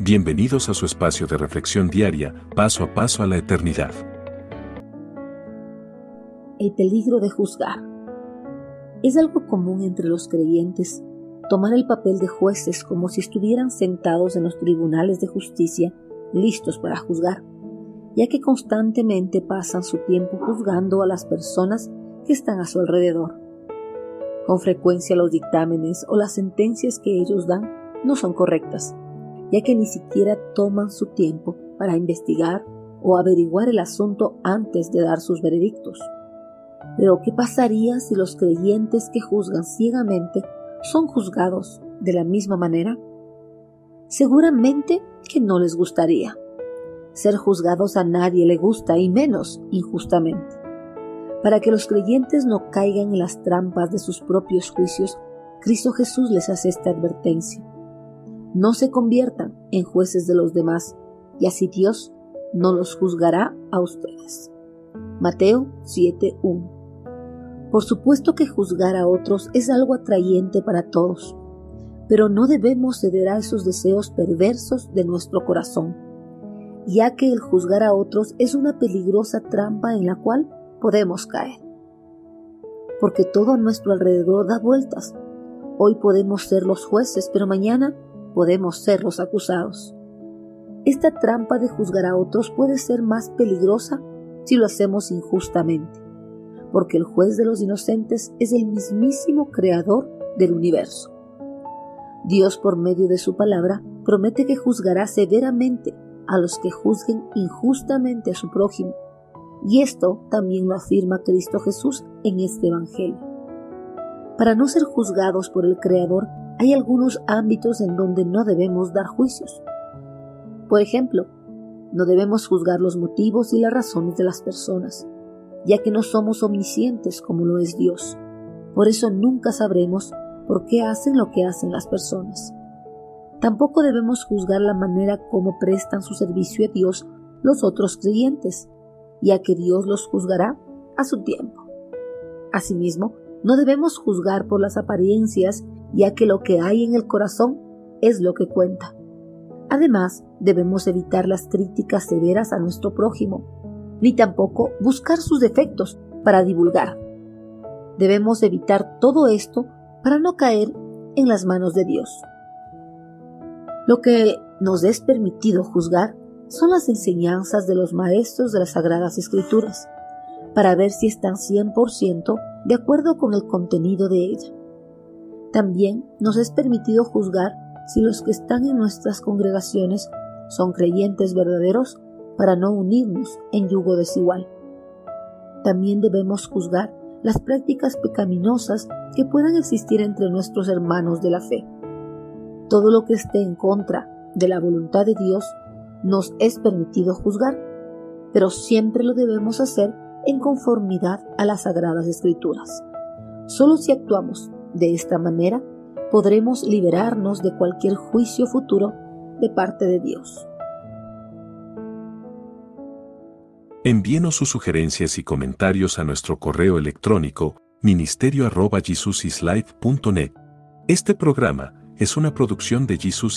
Bienvenidos a su espacio de reflexión diaria, paso a paso a la eternidad. El peligro de juzgar. Es algo común entre los creyentes tomar el papel de jueces como si estuvieran sentados en los tribunales de justicia, listos para juzgar, ya que constantemente pasan su tiempo juzgando a las personas que están a su alrededor. Con frecuencia los dictámenes o las sentencias que ellos dan no son correctas ya que ni siquiera toman su tiempo para investigar o averiguar el asunto antes de dar sus veredictos. Pero ¿qué pasaría si los creyentes que juzgan ciegamente son juzgados de la misma manera? Seguramente que no les gustaría. Ser juzgados a nadie le gusta y menos injustamente. Para que los creyentes no caigan en las trampas de sus propios juicios, Cristo Jesús les hace esta advertencia no se conviertan en jueces de los demás, y así Dios no los juzgará a ustedes. Mateo 7:1 Por supuesto que juzgar a otros es algo atrayente para todos, pero no debemos ceder a esos deseos perversos de nuestro corazón, ya que el juzgar a otros es una peligrosa trampa en la cual podemos caer. Porque todo a nuestro alrededor da vueltas. Hoy podemos ser los jueces, pero mañana podemos ser los acusados. Esta trampa de juzgar a otros puede ser más peligrosa si lo hacemos injustamente, porque el juez de los inocentes es el mismísimo creador del universo. Dios por medio de su palabra promete que juzgará severamente a los que juzguen injustamente a su prójimo, y esto también lo afirma Cristo Jesús en este Evangelio. Para no ser juzgados por el Creador, hay algunos ámbitos en donde no debemos dar juicios. Por ejemplo, no debemos juzgar los motivos y las razones de las personas, ya que no somos omniscientes como lo es Dios. Por eso nunca sabremos por qué hacen lo que hacen las personas. Tampoco debemos juzgar la manera como prestan su servicio a Dios los otros creyentes, ya que Dios los juzgará a su tiempo. Asimismo, no debemos juzgar por las apariencias ya que lo que hay en el corazón es lo que cuenta. Además, debemos evitar las críticas severas a nuestro prójimo, ni tampoco buscar sus defectos para divulgar. Debemos evitar todo esto para no caer en las manos de Dios. Lo que nos es permitido juzgar son las enseñanzas de los maestros de las Sagradas Escrituras, para ver si están 100% de acuerdo con el contenido de ella. También nos es permitido juzgar si los que están en nuestras congregaciones son creyentes verdaderos para no unirnos en yugo desigual. También debemos juzgar las prácticas pecaminosas que puedan existir entre nuestros hermanos de la fe. Todo lo que esté en contra de la voluntad de Dios nos es permitido juzgar, pero siempre lo debemos hacer en conformidad a las sagradas escrituras. Solo si actuamos de esta manera, podremos liberarnos de cualquier juicio futuro de parte de Dios. Envíenos sus sugerencias y comentarios a nuestro correo electrónico ministerio.jesusislife.net. Este programa es una producción de Jesus